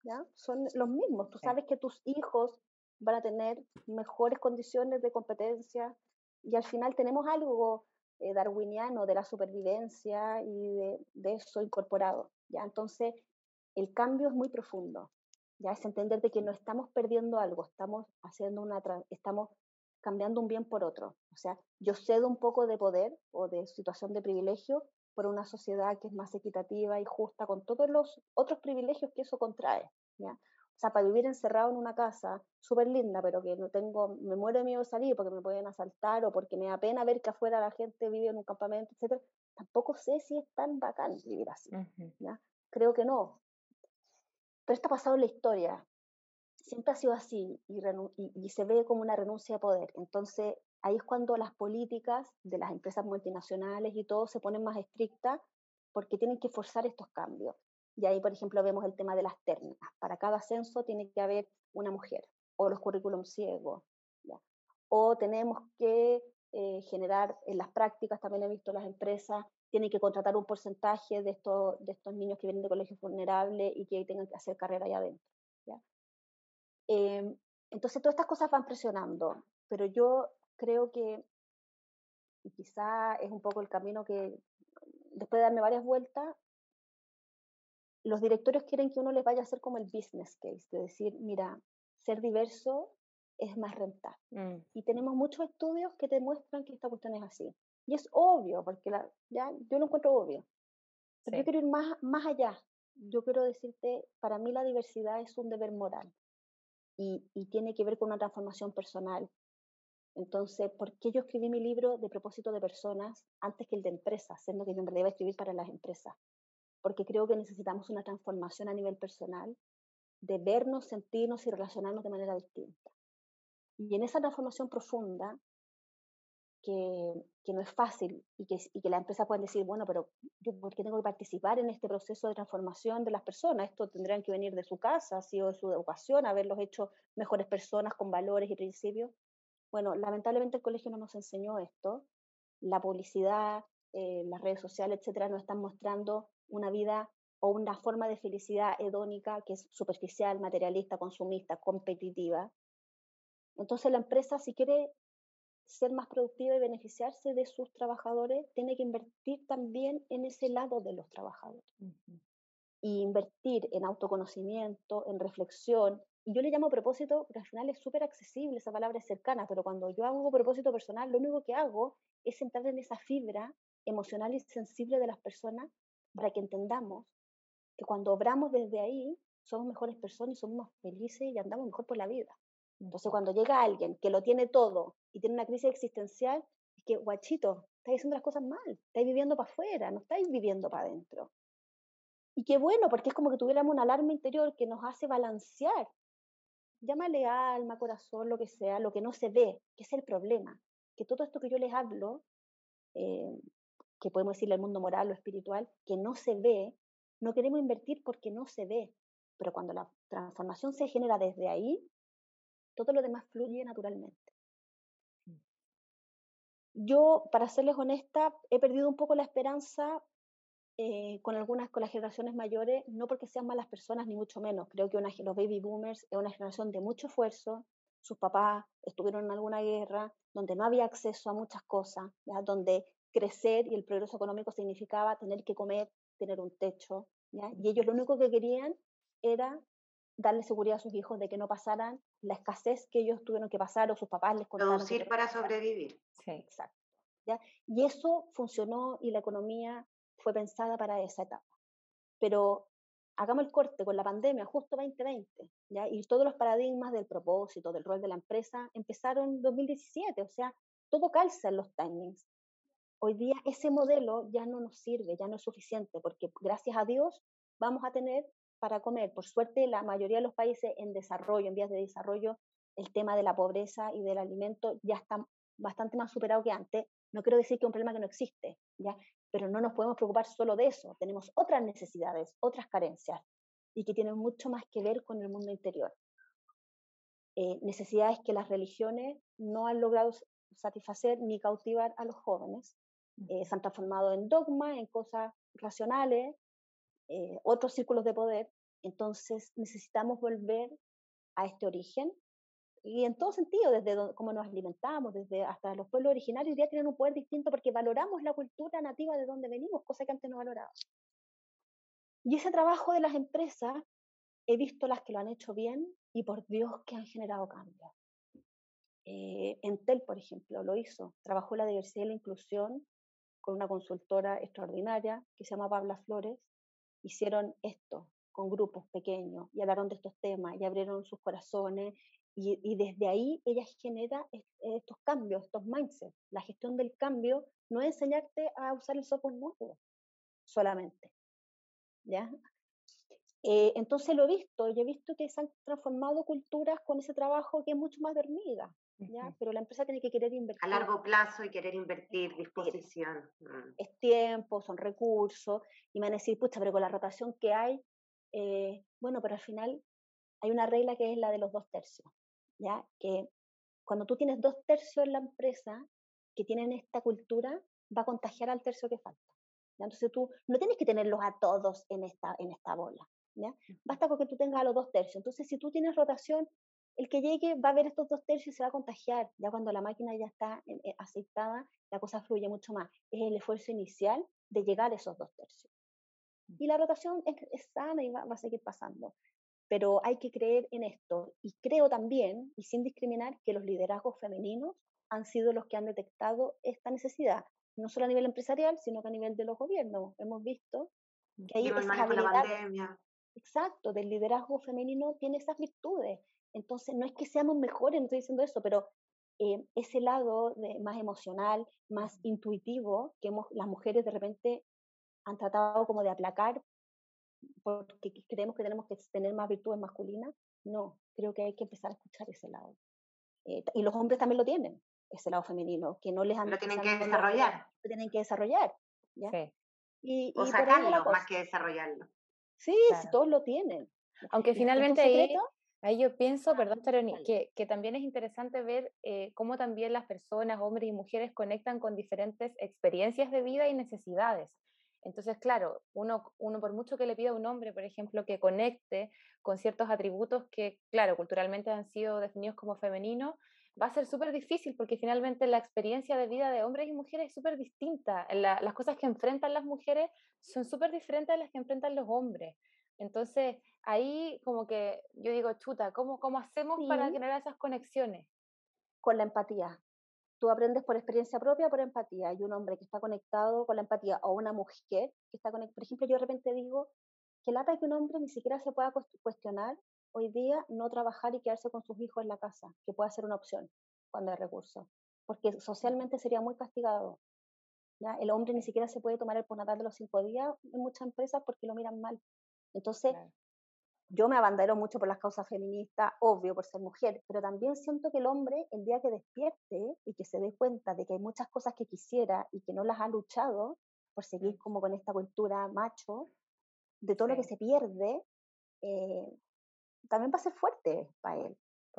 ¿ya? Son los mismos. Tú sabes que tus hijos van a tener mejores condiciones de competencia y al final tenemos algo eh, darwiniano de la supervivencia y de, eso incorporado. ¿ya? Entonces, el cambio es muy profundo. Ya es entender de que no estamos perdiendo algo, estamos haciendo una estamos cambiando un bien por otro. O sea, yo cedo un poco de poder o de situación de privilegio por una sociedad que es más equitativa y justa con todos los otros privilegios que eso contrae. O sea, para vivir encerrado en una casa súper linda, pero que no tengo, me muero de miedo de salir porque me pueden asaltar o porque me da pena ver que afuera la gente vive en un campamento, etcétera, tampoco sé si es tan bacán vivir así. ¿ya? Creo que no. Pero esto ha pasado en la historia. Siempre ha sido así y, y, y se ve como una renuncia de poder. Entonces, ahí es cuando las políticas de las empresas multinacionales y todo se ponen más estrictas porque tienen que forzar estos cambios. Y ahí, por ejemplo, vemos el tema de las ternas. Para cada ascenso tiene que haber una mujer, o los currículums ciegos. O tenemos que eh, generar en las prácticas, también he visto las empresas, tienen que contratar un porcentaje de estos, de estos niños que vienen de colegios vulnerables y que tengan que hacer carrera allá adentro. Em, entonces, todas estas cosas van presionando, pero yo creo que, y quizá es un poco el camino que, después de darme varias vueltas, los directorios quieren que uno les vaya a hacer como el business case, de decir, mira, ser diverso es más rentable. Mm. Y tenemos muchos estudios que demuestran que esta cuestión es así. Y es obvio, porque la, ya yo lo encuentro obvio. Yo quiero ir más, más allá. Yo quiero decirte, para mí la diversidad es un deber moral y, y tiene que ver con una transformación personal. Entonces, ¿por qué yo escribí mi libro de propósito de personas antes que el de empresas, siendo que yo en realidad iba a escribir para las empresas? Porque creo que necesitamos una transformación a nivel personal de vernos, sentirnos y relacionarnos de manera distinta. Y en esa transformación profunda, que, que no es fácil y que, y que la empresa puede decir, bueno, pero yo por qué tengo que participar en este proceso de transformación de las personas? Esto tendrían que venir de su casa, o de su educación, haberlos hecho mejores personas con valores y principios. Bueno, lamentablemente el colegio no nos enseñó esto. La publicidad, eh, las redes sociales, etcétera, nos están mostrando una vida o una forma de felicidad hedónica que es superficial, materialista, consumista, competitiva. Entonces la empresa, si quiere ser más productiva y beneficiarse de sus trabajadores, tiene que invertir también en ese lado de los trabajadores. Y invertir en autoconocimiento, en reflexión. Y yo le llamo propósito, porque al final es súper accesible, esa palabra es cercana, pero cuando yo hago propósito personal, lo único que hago es entrar en esa fibra emocional y sensible de las personas para que entendamos que cuando obramos desde ahí, somos mejores personas y somos más felices y andamos mejor por la vida. Entonces, cuando llega alguien que lo tiene todo y tiene una crisis existencial, es que, guachito, estáis haciendo las cosas mal, estáis viviendo para afuera, no estáis viviendo para adentro. Y qué bueno, porque es como que tuviéramos una alarma interior que nos hace balancear. Llámale alma, corazón, lo que sea, lo que no se ve, que es el problema. Que todo esto que yo les hablo, eh, que podemos decirle al mundo moral o espiritual, que no se ve, no queremos invertir porque no se ve. Pero cuando la transformación se genera desde ahí, todo lo demás fluye naturalmente. Mm. Yo, para serles honesta, he perdido un poco la esperanza eh, con algunas, con las generaciones mayores, no porque sean malas personas, ni mucho menos. Creo que una, los baby boomers es una generación de mucho esfuerzo. Sus papás estuvieron en alguna guerra donde no había acceso a muchas cosas, donde crecer y el progreso económico significaba tener que comer, tener un techo. Y ellos lo único que querían era darle seguridad a sus hijos de que no pasaran la escasez que ellos tuvieron que pasar o sus papás les contaron. Producir para sobrevivir. Sí, exacto. ¿ya? Y eso funcionó y la economía fue pensada para esa etapa. Pero hagamos el corte con la pandemia, justo 2020, ¿ya? y todos los paradigmas del propósito, del rol de la empresa, empezaron en 2017, o sea, todo calza en los timings. Hoy día ese modelo ya no nos sirve, ya no es suficiente, porque gracias a Dios vamos a tener para comer. Por suerte, la mayoría de los países en desarrollo, en vías de desarrollo, el tema de la pobreza y del alimento ya está bastante más superado que antes. No quiero decir que es un problema que no existe, ¿ya? pero no nos podemos preocupar solo de eso. Tenemos otras necesidades, otras carencias, y que tienen mucho más que ver con el mundo interior. Eh, necesidades que las religiones no han logrado satisfacer ni cautivar a los jóvenes. Eh, se han transformado en dogma, en cosas racionales, eh, otros círculos de poder. Entonces necesitamos volver a este origen y en todo sentido, desde cómo nos alimentamos, desde hasta los pueblos originarios, ya tienen un poder distinto porque valoramos la cultura nativa de donde venimos, cosa que antes no valorábamos. Y ese trabajo de las empresas, he visto las que lo han hecho bien y por Dios que han generado cambios. Eh, Entel, por ejemplo, lo hizo, trabajó la diversidad y la inclusión con una consultora extraordinaria que se llama Pabla Flores, hicieron esto con grupos pequeños y hablaron de estos temas y abrieron sus corazones y, desde ahí ella genera estos cambios, estos mindsets. La gestión del cambio no es enseñarte a usar el software nuevo solamente. ¿ya? Eh, entonces lo he visto y he visto que se han transformado culturas con ese trabajo que es mucho más dormida. ¿ya? Pero la empresa tiene que querer invertir. A largo plazo y querer invertir, disposición. Mm. Es tiempo, son recursos. Y me van a decir, pucha, pero con la rotación que hay, eh, bueno, pero al final hay una regla que es la de los dos tercios. ¿ya? Que cuando tú tienes dos tercios en la empresa que tienen esta cultura, va a contagiar al tercio que falta. Entonces tú no tienes que tenerlos a todos en esta, en esta bola. ¿Ya? Basta con que tú tengas a los dos tercios. Entonces, si tú tienes rotación, el que llegue va a ver estos dos tercios y se va a contagiar. Ya cuando la máquina ya está eh, aceptada, la cosa fluye mucho más. Es el esfuerzo inicial de llegar a esos dos tercios. Y la rotación es, sana y va, a seguir pasando pero hay que creer en esto. Y creo también, y sin discriminar, que los liderazgos femeninos han sido los que han detectado esta necesidad, no solo a nivel empresarial, sino que a nivel de los gobiernos. Hemos visto que hay esa habilidad. Exacto, del liderazgo femenino tiene esas virtudes. Entonces, no es que seamos mejores, no estoy diciendo eso, pero eh, ese lado de, más emocional, más intuitivo, que hemos, las mujeres de repente han tratado como de aplacar porque creemos que tenemos que tener más virtudes masculinas. No, creo que hay que empezar a escuchar ese lado. Eh, y los hombres también lo tienen, ese lado femenino, que no les han... Lo tienen que desarrollar. Lo tienen que desarrollar. ¿ya? Sí. Y, o sacarlo más que desarrollarlo. Sí, si todos lo tienen. Aunque finalmente ahí, ahí, yo pienso, perdón, que, que, también es interesante ver eh, cómo también las personas, hombres y mujeres, conectan con diferentes experiencias de vida y necesidades. Entonces, claro, uno, uno por mucho que le pida a un hombre, por ejemplo, que conecte con ciertos atributos que, claro, culturalmente han sido definidos como femeninos, va a ser súper difícil porque finalmente la experiencia de vida de hombres y mujeres es súper distinta. las cosas que enfrentan las mujeres son súper diferentes a las que enfrentan los hombres. Entonces, ahí como que yo digo, chuta, ¿cómo, cómo hacemos para generar esas conexiones? Con la empatía tú aprendes por experiencia propia, por empatía. Hay un hombre que está conectado con la empatía o una mujer que está conectada. Por ejemplo, yo de repente digo que lata que un hombre ni siquiera se pueda cuestionar hoy día no trabajar y quedarse con sus hijos en la casa, que puede ser una opción cuando hay recursos, porque socialmente sería muy castigado. ¿ya? El hombre ni siquiera se puede tomar el postnatal de los cinco días en muchas empresas porque lo miran mal. Entonces, yo me abandero mucho por las causas feministas, obvio, por ser mujer, pero también siento que el hombre, el día que despierte y que se dé cuenta de que hay muchas cosas que quisiera y que no las ha luchado por seguir como con esta cultura macho, de todo lo que se pierde, eh, también va a ser fuerte para él.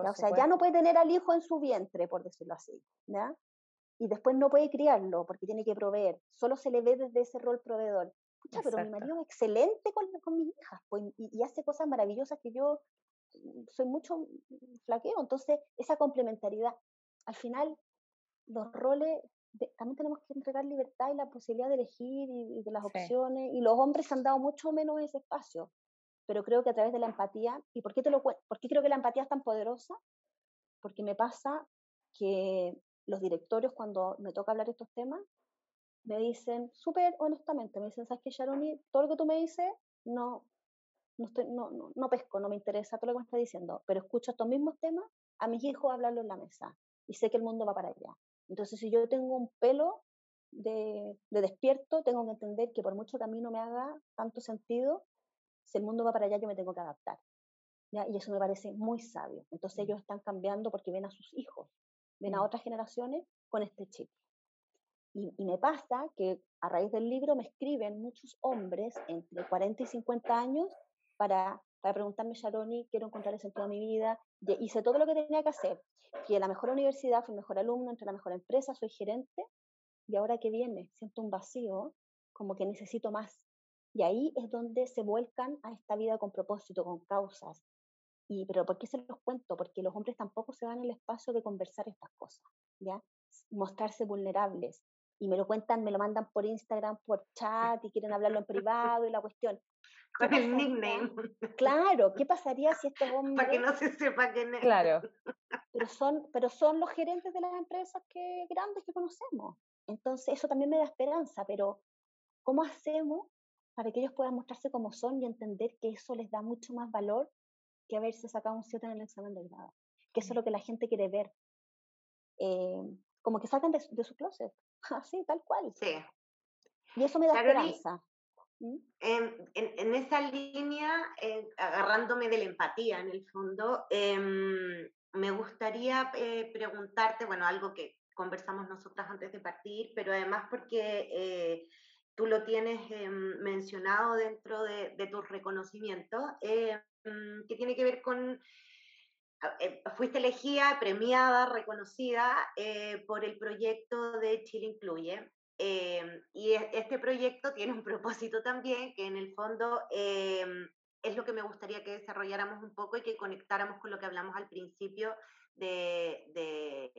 O sea, ya no puede tener al hijo en su vientre, por decirlo así, ¿ya? Y después no puede criarlo porque tiene que proveer. Solo se le ve desde ese rol proveedor. pero mi marido es excelente con, con mis hijas pues, y, hace cosas maravillosas que yo mm, soy mucho flaqueo. Entonces, esa complementariedad, al final, los roles, también tenemos que entregar libertad y la posibilidad de elegir y, de las opciones. Y los hombres han dado mucho menos ese espacio pero creo que a través de la empatía, ¿y por qué, te lo, por qué creo que la empatía es tan poderosa? Porque me pasa que los directorios, cuando me toca hablar estos temas, me dicen súper honestamente, me dicen, ¿sabes qué, Sharoni? Todo lo que tú me dices, no, no, no, no, no, pesco, no me interesa todo lo que me estás diciendo, pero escucho estos mismos temas a mis hijos hablarlo en la mesa y sé que el mundo va para allá. Entonces, si yo tengo un pelo de, de despierto, tengo que entender que por mucho que a mí no me haga tanto sentido, si el mundo va para allá, yo me tengo que adaptar. ¿ya? Y eso me parece muy sabio. Entonces mm. ellos están cambiando porque ven a sus hijos, ven a mm. otras generaciones con este chip. Y, y, me pasa que a raíz del libro me escriben muchos hombres entre 40 y 50 años para, para preguntarme, Sharoni, quiero encontrar el sentido de mi vida. Y hice todo lo que tenía que hacer. Fui a la mejor universidad, fui el mejor alumno, entré a la mejor empresa, soy gerente. Y ahora que viene, siento un vacío, como que necesito más. Y ahí es donde se vuelcan a esta vida con propósito, con causas. Y, pero ¿por qué se los cuento? Porque los hombres tampoco se dan el espacio de conversar estas cosas, ¿ya? Mostrarse vulnerables. Y me lo cuentan, me lo mandan por Instagram, por chat, y quieren hablarlo en privado, y la cuestión. Con el nickname. Claro, ¿qué pasaría si estos hombres... Para que no se sepa quién es. Claro. Pero son, pero son los gerentes de las empresas que, grandes que conocemos. Entonces, eso también me da esperanza, pero ¿cómo hacemos para que ellos puedan mostrarse como son y entender que eso les da mucho más valor que haberse sacado un 7 en el examen de grado. Que eso es lo que la gente quiere ver. Eh, como que sacan de, su closet, así, tal cual. Sí. Y eso me da esperanza. ¿Mm? En, en, esa línea, eh, agarrándome de la empatía en el fondo, em, me gustaría eh, preguntarte, bueno, algo que conversamos nosotras antes de partir, pero además porque tú lo tienes em, mencionado dentro de, tus reconocimientos, em, que tiene que ver con, eh, fuiste elegida, premiada, reconocida eh, por el proyecto de Chile Incluye. Em, y e, este proyecto tiene un propósito también, que en el fondo es lo que me gustaría que desarrolláramos un poco y que conectáramos con lo que hablamos al principio de, de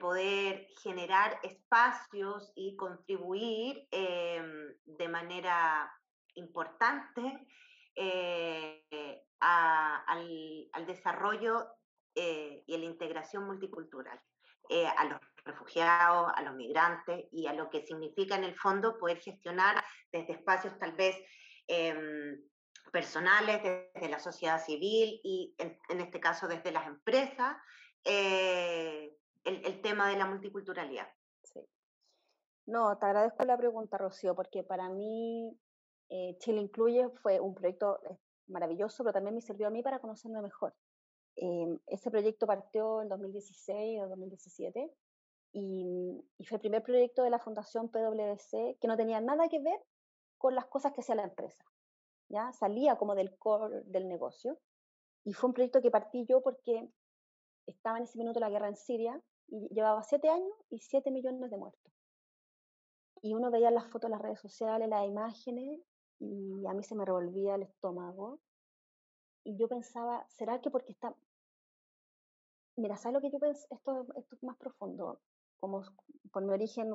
poder generar espacios y contribuir em, de manera importante eh, al, desarrollo eh, y a la integración multicultural, eh, a los refugiados, a los migrantes y a lo que significa en el fondo poder gestionar desde espacios tal vez em, personales, desde la sociedad civil y en este caso desde las empresas, el, tema de la multiculturalidad. Sí. No, te agradezco la pregunta, Rocío, porque para mí eh, Chile Incluye fue un proyecto eh, maravilloso, pero también me sirvió a mí para conocerme mejor. Em, ese proyecto partió en 2016 o 2017 y, y, fue el primer proyecto de la Fundación PwC que no tenía nada que ver con las cosas que hacía la empresa. ¿ya? Salía como del core del negocio y fue un proyecto que partí yo porque estaba en ese minuto la guerra en Siria y llevaba siete años y siete millones de muertos. Y uno veía las fotos en las redes sociales, las imágenes, y a mí se me revolvía el estómago. Y yo pensaba, ¿será que porque está... Mira, ¿sabes lo que yo pensé? Esto, esto es más profundo. Como por mi origen,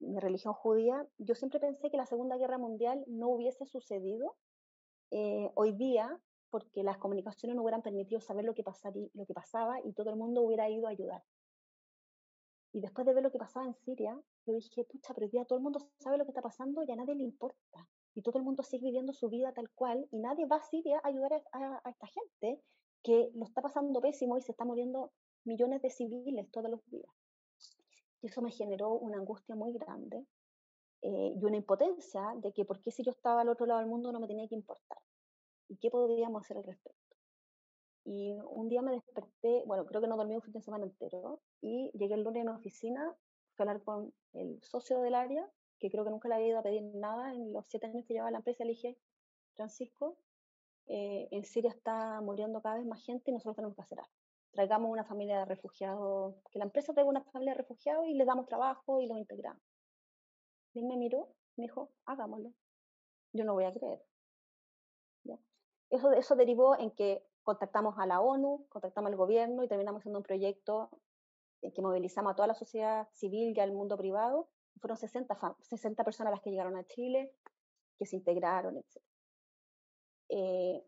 mi religión judía, yo siempre pensé que la Segunda Guerra Mundial no hubiese sucedido eh, hoy día porque las comunicaciones no hubieran permitido saber lo que, lo que pasaba y todo el mundo hubiera ido a ayudar. Y después de ver lo que pasaba en Siria, yo dije, pucha, pero día todo el mundo sabe lo que está pasando y a nadie le importa. y todo el mundo sigue viviendo su vida tal cual y nadie va a Siria a ayudar a, esta gente que lo está pasando pésimo y se está muriendo millones de civiles todos los días. Y eso me generó una angustia muy grande eh, y una impotencia de que por qué si yo estaba al otro lado del mundo no me tenía que importar y qué podríamos hacer al respecto. Y un día me desperté, bueno, creo que no dormí un fin de semana entero y llegué el lunes a mi oficina, fui a hablar con el socio del área que creo que nunca le había ido a pedir nada en los siete años que llevaba la empresa, le dije, Francisco, eh, en Siria está muriendo cada vez más gente y nosotros tenemos que hacer algo. Traigamos una familia de refugiados, que la empresa traiga una familia de refugiados y les damos trabajo y los integramos. Y él me miró, me dijo, hagámoslo. Yo no voy a creer. Eso, eso derivó en que contactamos a la ONU, contactamos al gobierno y terminamos haciendo un proyecto en que movilizamos a toda la sociedad civil y al mundo privado. Fueron 60, 60 personas las que llegaron a Chile, que se integraron, etc. Eh,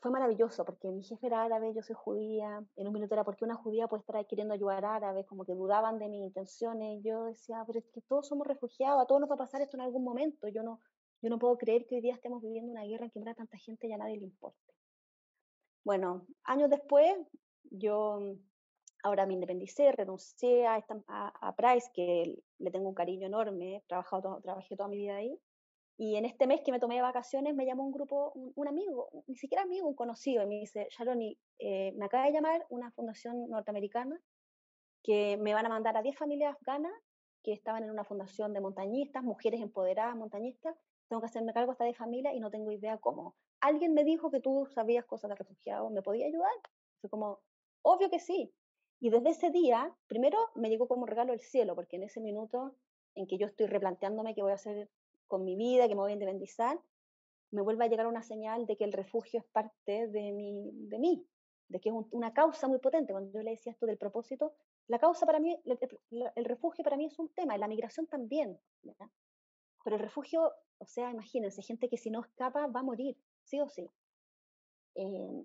fue maravilloso porque mi jefe era árabe, yo soy judía, en un minuto era porque una judía puede estar queriendo ayudar árabes, como que dudaban de mis intenciones, yo decía, pero es que todos somos refugiados, a todos nos va a pasar esto en algún momento, yo no, yo no puedo creer que hoy día estemos viviendo una guerra en que muera tanta gente y a nadie le importe. Bueno, años después, yo ahora me independicé, renuncié a, a, Price, que le tengo un cariño enorme, trabajado, trabajé toda mi vida ahí. Y en este mes que me tomé de vacaciones me llamó un grupo, un, amigo, ni siquiera amigo, un conocido, y me dice, Sharoni, eh, me acaba de llamar una fundación norteamericana que me van a mandar a 10 familias afganas que estaban en una fundación de montañistas, mujeres empoderadas, montañistas. Tengo que hacerme cargo de familia y no tengo idea cómo. Alguien me dijo que tú sabías cosas de refugiados, ¿me podía ayudar? Fue como, obvio que sí. Y desde ese día, primero me llegó como regalo el cielo, porque en ese minuto en que yo estoy replanteándome qué voy a hacer con mi vida, que me voy a independizar, me vuelve a llegar una señal de que el refugio es parte de, mí, de que es una causa muy potente. Cuando yo le decía esto del propósito, la causa para mí, el, refugio para mí es un tema, la migración también. Pero el refugio, o sea, imagínense, gente que si no escapa va a morir, sí o sí. Eh,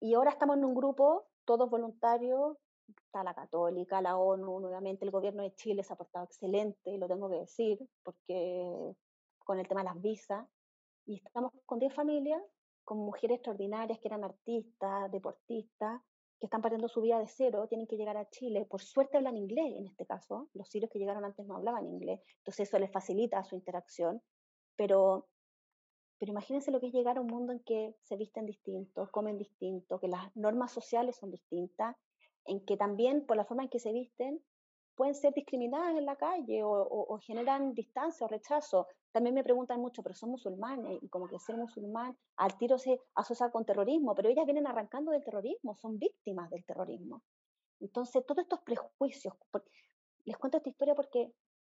y ahora estamos en un grupo, todos voluntarios, está la Católica, la ONU, nuevamente el gobierno de Chile se ha portado excelente, lo tengo que decir, porque con el tema de las visas, y estamos con 10 familias, con mujeres extraordinarias que eran artistas, deportistas, que están partiendo su vida de cero, tienen que llegar a Chile, por suerte hablan inglés en este caso, los sirios que llegaron antes no hablaban inglés, entonces eso les facilita su interacción, pero pero imagínense lo que es llegar a un mundo en que se visten distintos, comen distintos, que las normas sociales son distintas en que también por la forma en que se visten pueden ser discriminadas en la calle o, generan distancia o rechazo. También me preguntan mucho, pero son musulmanes y como que ser musulmán al tiro se asocia con terrorismo, pero ellas vienen arrancando del terrorismo, son víctimas del terrorismo. Entonces, todos estos prejuicios, les cuento esta historia porque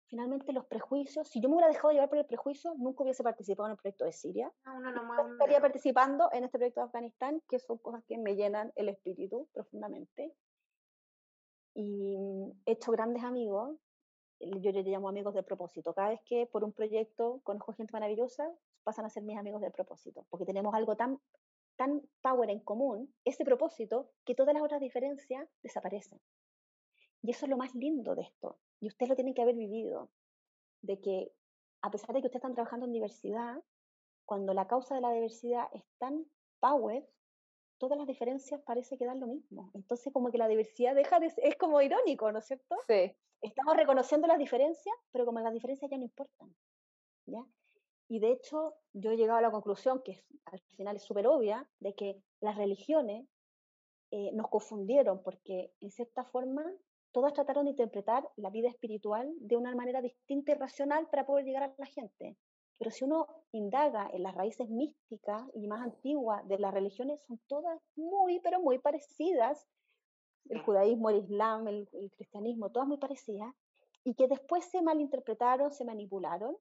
finalmente los prejuicios, si yo me hubiera dejado llevar por el prejuicio, nunca hubiese participado en el proyecto de Siria. No, estaría participando en este proyecto de Afganistán, que son cosas que me llenan el espíritu profundamente y he hecho grandes amigos, yo les llamo amigos de propósito. Cada vez que por un proyecto conozco gente maravillosa, pasan a ser mis amigos de propósito, porque tenemos algo tan, tan power en común, ese propósito, que todas las otras diferencias desaparecen. Y eso es lo más lindo de esto. Y ustedes lo tienen que haber vivido, de que a pesar de que ustedes están trabajando en diversidad, cuando la causa de la diversidad es tan power, todas las diferencias parece que dan lo mismo. Entonces, como que la diversidad deja de es como irónico, ¿no es cierto? Sí. Estamos reconociendo las diferencias, pero como las diferencias ya no importan. ¿ya? Y de hecho, yo he llegado a la conclusión, que al final es súper obvia, de que las religiones eh, nos confundieron porque, en cierta forma, todas trataron de interpretar la vida espiritual de una manera distinta y racional para poder llegar a la gente. Pero si uno indaga en las raíces místicas y más antiguas de las religiones, son todas muy, pero muy parecidas. El judaísmo, el islam, el, cristianismo, todas muy parecidas, y que después se malinterpretaron, se manipularon.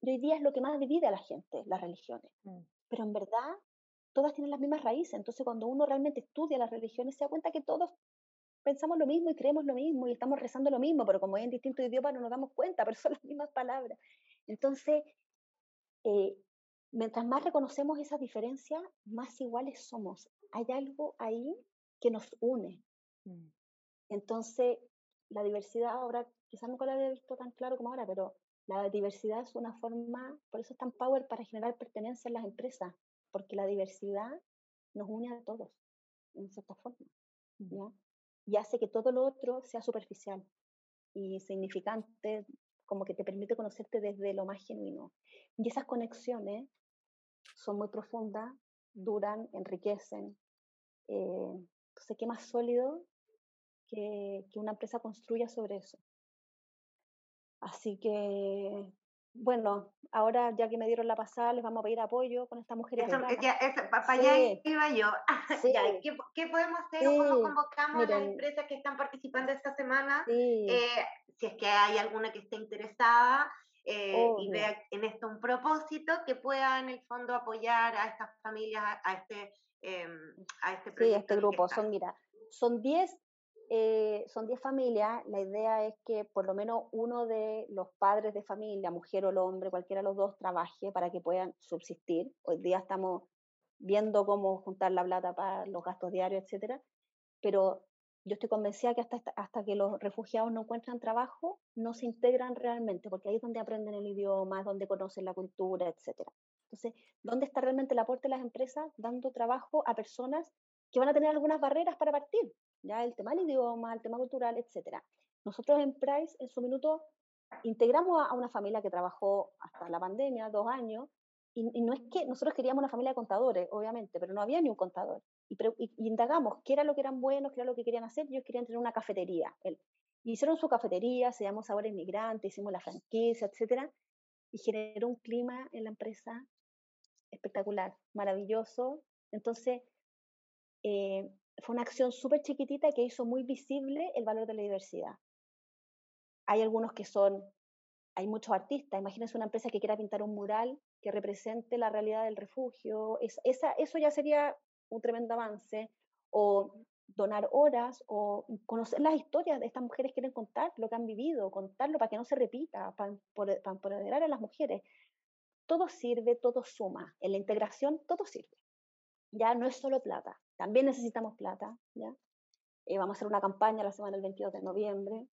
Y hoy día es lo que más divide a la gente, las religiones. Mm. Pero en verdad, todas tienen las mismas raíces. Entonces, cuando uno realmente estudia las religiones, se da cuenta que todos pensamos lo mismo y creemos lo mismo y estamos rezando lo mismo, pero como es en distintos idiomas no nos damos cuenta, pero son las mismas palabras. Entonces, eh, mientras más reconocemos esas diferencias, más iguales somos. Hay algo ahí que nos une. Mm. Entonces, la diversidad ahora, quizás nunca la había visto tan claro como ahora, pero La diversidad es una forma, por eso es tan power para generar pertenencia en las empresas, porque la diversidad nos une a todos, en cierta forma, ¿ya? Y hace que todo lo otro sea superficial y significante, como que te permite conocerte desde lo más genuino. Y esas conexiones son muy profundas, duran, enriquecen. Eh, entonces, ¿qué más sólido que, que una empresa construya sobre eso? Así que, bueno, ahora ya que me dieron la pasada, les vamos a pedir apoyo con esta mujer. para allá iba yo. ¿qué, podemos hacer o cómo convocamos a las empresas que están participando esta semana? Eh, si es que hay alguna que esté interesada eh, y vea en esto un propósito, que pueda en el fondo apoyar a estas familias, a, este, eh, a este proyecto. Sí, a este grupo. Son, mira, son 10 eh, son 10 familias, la idea es que por lo menos uno de los padres de familia, mujer o el hombre, cualquiera de los dos, trabaje para que puedan subsistir. Hoy día estamos viendo cómo juntar la plata para los gastos diarios, etcétera, pero yo estoy convencida que hasta, hasta que los refugiados no encuentran trabajo, no se integran realmente, porque ahí es donde aprenden el idioma, donde conocen la cultura, etcétera. Entonces, ¿dónde está realmente el aporte de las empresas dando trabajo a personas que van a tener algunas barreras para partir? Ya el tema del idioma, el tema cultural, etcétera. Nosotros en Price, en su minuto, integramos a, una familia que trabajó hasta la pandemia, dos años, y, no es que nosotros queríamos una familia de contadores, obviamente, pero no había ni un contador. Y, indagamos qué era lo que eran buenos, qué era lo que querían hacer. Ellos querían tener una cafetería. hicieron su cafetería, se llamó Sabores Migrantes, hicimos la franquicia, etcétera, y generó un clima en la empresa espectacular, maravilloso. Entonces, eh, fue una acción súper chiquitita que hizo muy visible el valor de la diversidad. Hay algunos que son, hay muchos artistas, imagínense una empresa que quiera pintar un mural que represente la realidad del refugio, esa, eso ya sería un tremendo avance, o donar horas, o conocer las historias de estas mujeres quieren contar lo que han vivido, contarlo para que no se repita, para, para empoderar a las mujeres. Todo sirve, todo suma. En la integración todo sirve. Ya no es solo plata, también necesitamos plata, ¿ya? Eh, vamos a hacer una campaña la semana del 22 de noviembre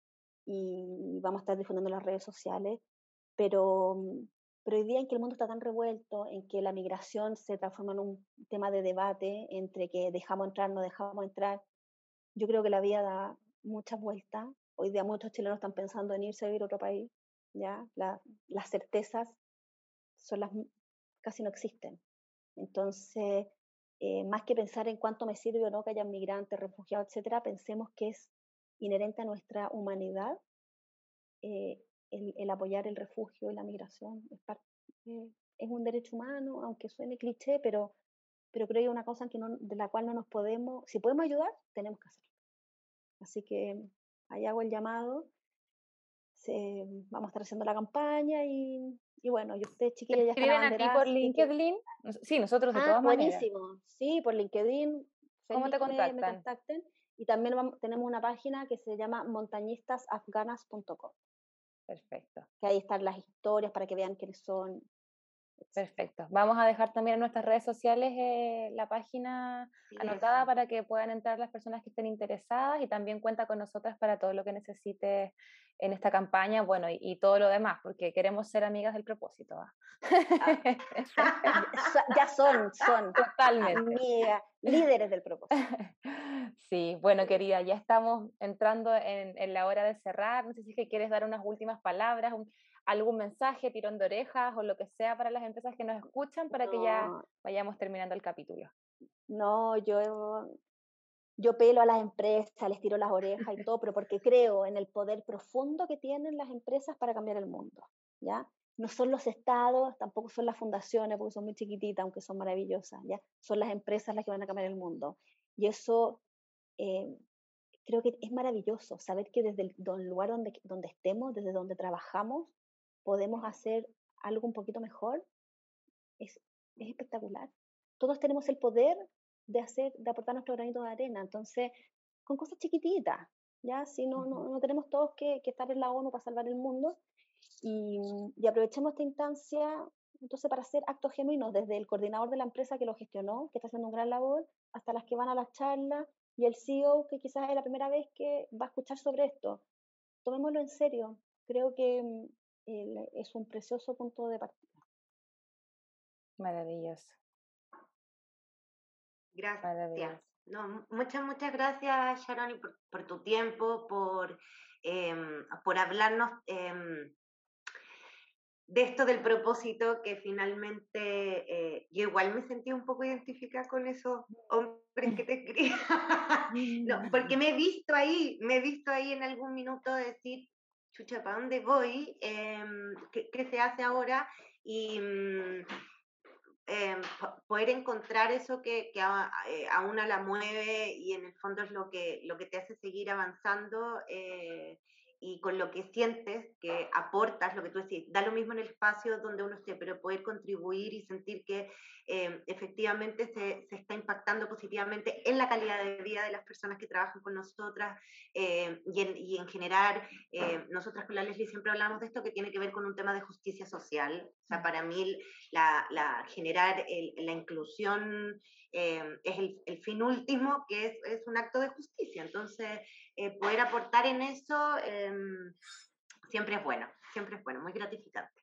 y vamos a estar difundiendo en las redes sociales, pero, mm, pero hoy día en que el mundo está tan revuelto, en que la migración se transforma en un tema de debate entre que dejamos entrar, no dejamos entrar, yo creo que la vida da muchas vueltas. Hoy día muchos chilenos están pensando en irse a vivir a otro país, ¿ya? las certezas son las, casi no existen. Entonces, eh, más que pensar en cuánto me sirve o no que haya migrantes, refugiados, etcétera, pensemos que es inherente a nuestra humanidad eh, el, apoyar el refugio y la migración. Es, eh, es, un derecho humano, aunque suene cliché, pero, pero creo que es una cosa que no, de la cual no nos podemos, si podemos ayudar, tenemos que hacerlo. Así que ahí hago el llamado. Vamos a estar haciendo la campaña y y bueno, y ustedes chiquillos ya escriben a ti por LinkedIn? Sí, nosotros de ah, todas buenísimo. Sí, por LinkedIn. ¿Cómo te contactan? Y también tenemos una página que se llama montañistasafganas.com. Perfecto. Que ahí están las historias para que vean quiénes son. Perfecto. Vamos a dejar también en nuestras redes sociales eh, la página anotada para que puedan entrar las personas que estén interesadas y también cuenta con nosotras para todo lo que necesites en esta campaña, bueno, y, todo lo demás, porque queremos ser amigas del propósito. ¿ah? ya son, son totalmente amigas, líderes del propósito. Sí, bueno, querida, ya estamos entrando en, la hora de cerrar. No sé si es que quieres dar unas últimas palabras, algún mensaje, tirón de orejas o lo que sea para las empresas que nos escuchan para que ya vayamos terminando el capítulo. No, yo yo pelo a las empresas, les tiro las orejas y todo, pero porque creo en el poder profundo que tienen las empresas para cambiar el mundo, ¿ya? No son los estados, tampoco son las fundaciones, porque son muy chiquititas, aunque son maravillosas, ¿ya? Son las empresas las que van a cambiar el mundo. Y eso eh, creo que es maravilloso, saber que desde el, lugar donde, donde estemos, desde donde trabajamos, podemos hacer algo un poquito mejor, es, es espectacular. Todos tenemos el poder de hacer, de aportar nuestro granito de arena. Entonces, con cosas chiquititas, ¿ya? Si no, no, no tenemos todos que, que, estar en la ONU para salvar el mundo y, y, aprovechemos esta instancia entonces para hacer actos genuinos, desde el coordinador de la empresa que lo gestionó, que está haciendo un gran labor, hasta las que van a las charlas y el CEO que quizás es la primera vez que va a escuchar sobre esto. Tomémoslo en serio. Creo que, es un precioso punto de partida. Maravilloso. Gracias. No, muchas, muchas gracias, Sharon, por, por tu tiempo, por, em, por hablarnos em, de esto del propósito, que finalmente eh, yo igual me sentí un poco identificada con esos hombres que te escribían. no, porque me he visto ahí, me he visto ahí en algún minuto decir, chucha, ¿para dónde voy? Em, ¿qué, ¿qué, se hace ahora? Y mm, eh, poder encontrar eso que, que a, eh, a, una la mueve y en el fondo es lo que, lo que te hace seguir avanzando eh, y con lo que sientes que aportas, lo que tú decís, da lo mismo en el espacio donde uno esté, pero poder contribuir y sentir que eh, efectivamente se, se, está impactando positivamente en la calidad de vida de las personas que trabajan con nosotras eh, y, en, y, en, generar, eh, nosotras con la Leslie siempre hablamos de esto que tiene que ver con un tema de justicia social. O sea, para mí la, la generar el, la inclusión es el, el, fin último, que es, es un acto de justicia. Entonces, eh, poder aportar en eso em, siempre es bueno, siempre es bueno, muy gratificante.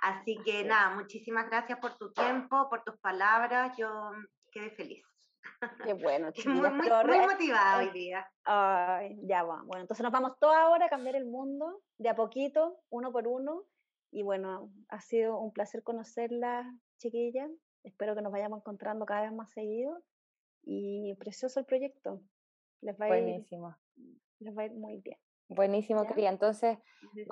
Así que nada, muchísimas gracias por tu tiempo, por tus palabras, yo quedé feliz. Qué bueno, muy, muy, muy, motivada hoy día. Ay, ya va. Bueno, entonces nos vamos toda ahora a cambiar el mundo, de a poquito, uno por uno. Y bueno, ha sido un placer conocerla, chiquilla. Espero que nos vayamos encontrando cada vez más seguido. Y precioso el proyecto. Les va Buenísimo. Les va a ir muy bien. Buenísimo, querida. Entonces,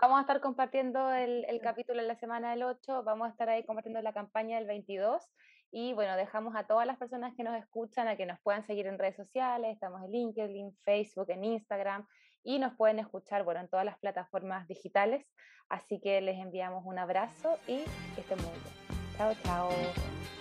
vamos a estar compartiendo el, el, capítulo en la semana del 8, vamos a estar ahí compartiendo la campaña del 22 y bueno, dejamos a todas las personas que nos escuchan a que nos puedan seguir en redes sociales, estamos en LinkedIn, Facebook, en Instagram y nos pueden escuchar, bueno, en todas las plataformas digitales. Así que les enviamos un abrazo y que estén muy bien. Chao, chao.